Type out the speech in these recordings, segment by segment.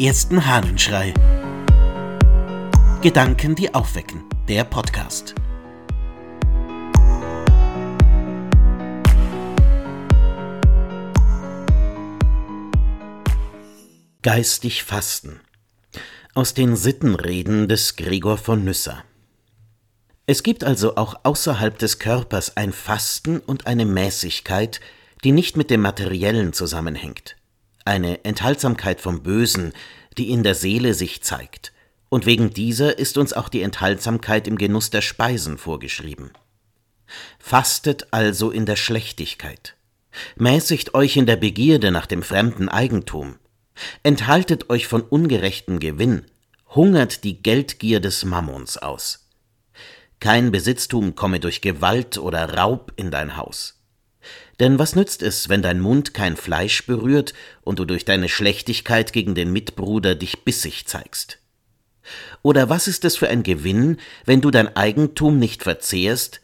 ersten Hahnenschrei. Gedanken, die aufwecken. Der Podcast. Geistig Fasten. Aus den Sittenreden des Gregor von Nyssa. Es gibt also auch außerhalb des Körpers ein Fasten und eine Mäßigkeit, die nicht mit dem Materiellen zusammenhängt eine Enthaltsamkeit vom Bösen, die in der Seele sich zeigt, und wegen dieser ist uns auch die Enthaltsamkeit im Genuss der Speisen vorgeschrieben. Fastet also in der Schlechtigkeit, mäßigt euch in der Begierde nach dem fremden Eigentum, enthaltet euch von ungerechtem Gewinn, hungert die Geldgier des Mammons aus. Kein Besitztum komme durch Gewalt oder Raub in dein Haus. Denn was nützt es, wenn dein Mund kein Fleisch berührt und du durch deine Schlechtigkeit gegen den Mitbruder dich bissig zeigst? Oder was ist es für ein Gewinn, wenn du dein Eigentum nicht verzehrst,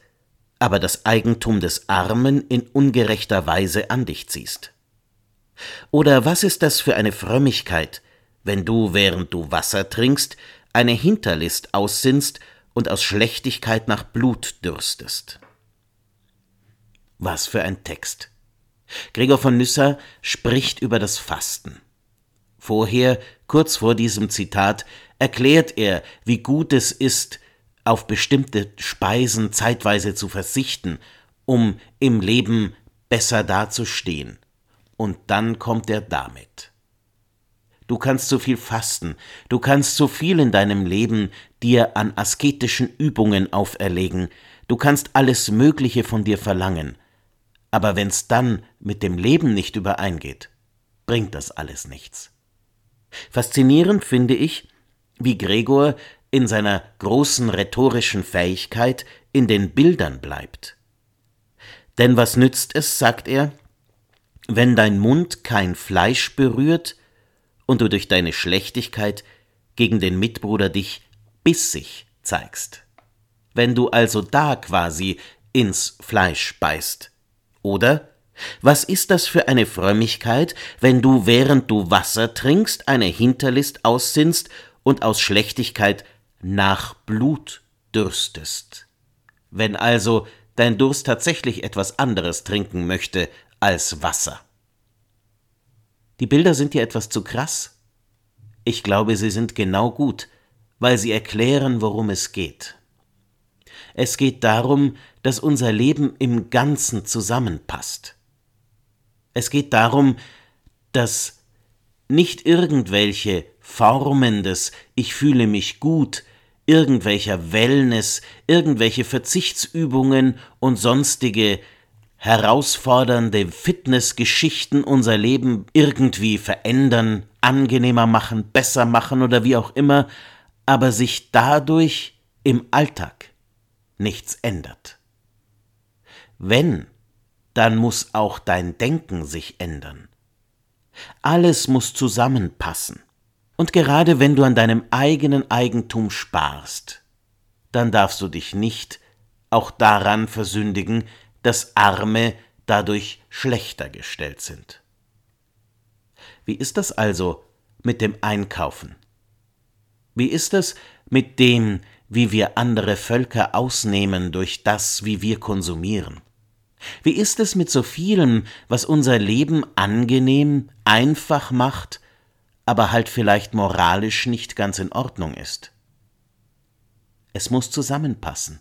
aber das Eigentum des Armen in ungerechter Weise an dich ziehst? Oder was ist das für eine Frömmigkeit, wenn du, während du Wasser trinkst, eine Hinterlist aussinnst und aus Schlechtigkeit nach Blut dürstest? Was für ein Text. Gregor von Nyssa spricht über das Fasten. Vorher, kurz vor diesem Zitat, erklärt er, wie gut es ist, auf bestimmte Speisen zeitweise zu verzichten, um im Leben besser dazustehen. Und dann kommt er damit. Du kannst so viel fasten, du kannst so viel in deinem Leben dir an asketischen Übungen auferlegen, du kannst alles Mögliche von dir verlangen, aber wenn's dann mit dem Leben nicht übereingeht, bringt das alles nichts. Faszinierend finde ich, wie Gregor in seiner großen rhetorischen Fähigkeit in den Bildern bleibt. Denn was nützt es, sagt er, wenn dein Mund kein Fleisch berührt und du durch deine Schlechtigkeit gegen den Mitbruder dich bissig zeigst. Wenn du also da quasi ins Fleisch beißt. Oder was ist das für eine Frömmigkeit, wenn du, während du Wasser trinkst, eine Hinterlist aussinnst und aus Schlechtigkeit nach Blut dürstest? Wenn also dein Durst tatsächlich etwas anderes trinken möchte als Wasser. Die Bilder sind dir etwas zu krass. Ich glaube, sie sind genau gut, weil sie erklären, worum es geht. Es geht darum, dass unser Leben im Ganzen zusammenpasst. Es geht darum, dass nicht irgendwelche Formen des Ich fühle mich gut, irgendwelcher Wellness, irgendwelche Verzichtsübungen und sonstige herausfordernde Fitnessgeschichten unser Leben irgendwie verändern, angenehmer machen, besser machen oder wie auch immer, aber sich dadurch im Alltag nichts ändert. Wenn, dann muss auch dein Denken sich ändern. Alles muss zusammenpassen. Und gerade wenn du an deinem eigenen Eigentum sparst, dann darfst du dich nicht auch daran versündigen, dass Arme dadurch schlechter gestellt sind. Wie ist das also mit dem Einkaufen? Wie ist es mit dem, wie wir andere Völker ausnehmen durch das, wie wir konsumieren? Wie ist es mit so vielem, was unser Leben angenehm, einfach macht, aber halt vielleicht moralisch nicht ganz in Ordnung ist? Es muss zusammenpassen.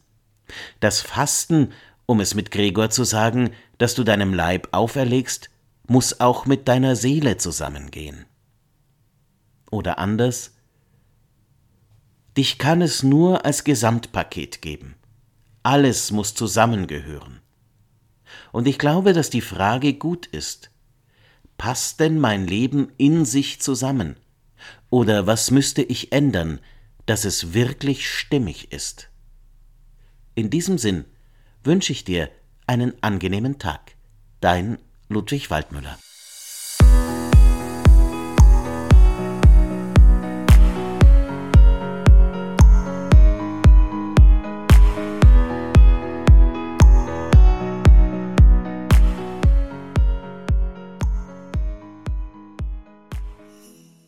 Das Fasten, um es mit Gregor zu sagen, das du deinem Leib auferlegst, muss auch mit deiner Seele zusammengehen. Oder anders, Dich kann es nur als Gesamtpaket geben. Alles muss zusammengehören. Und ich glaube, dass die Frage gut ist. Passt denn mein Leben in sich zusammen? Oder was müsste ich ändern, dass es wirklich stimmig ist? In diesem Sinn wünsche ich dir einen angenehmen Tag. Dein Ludwig Waldmüller.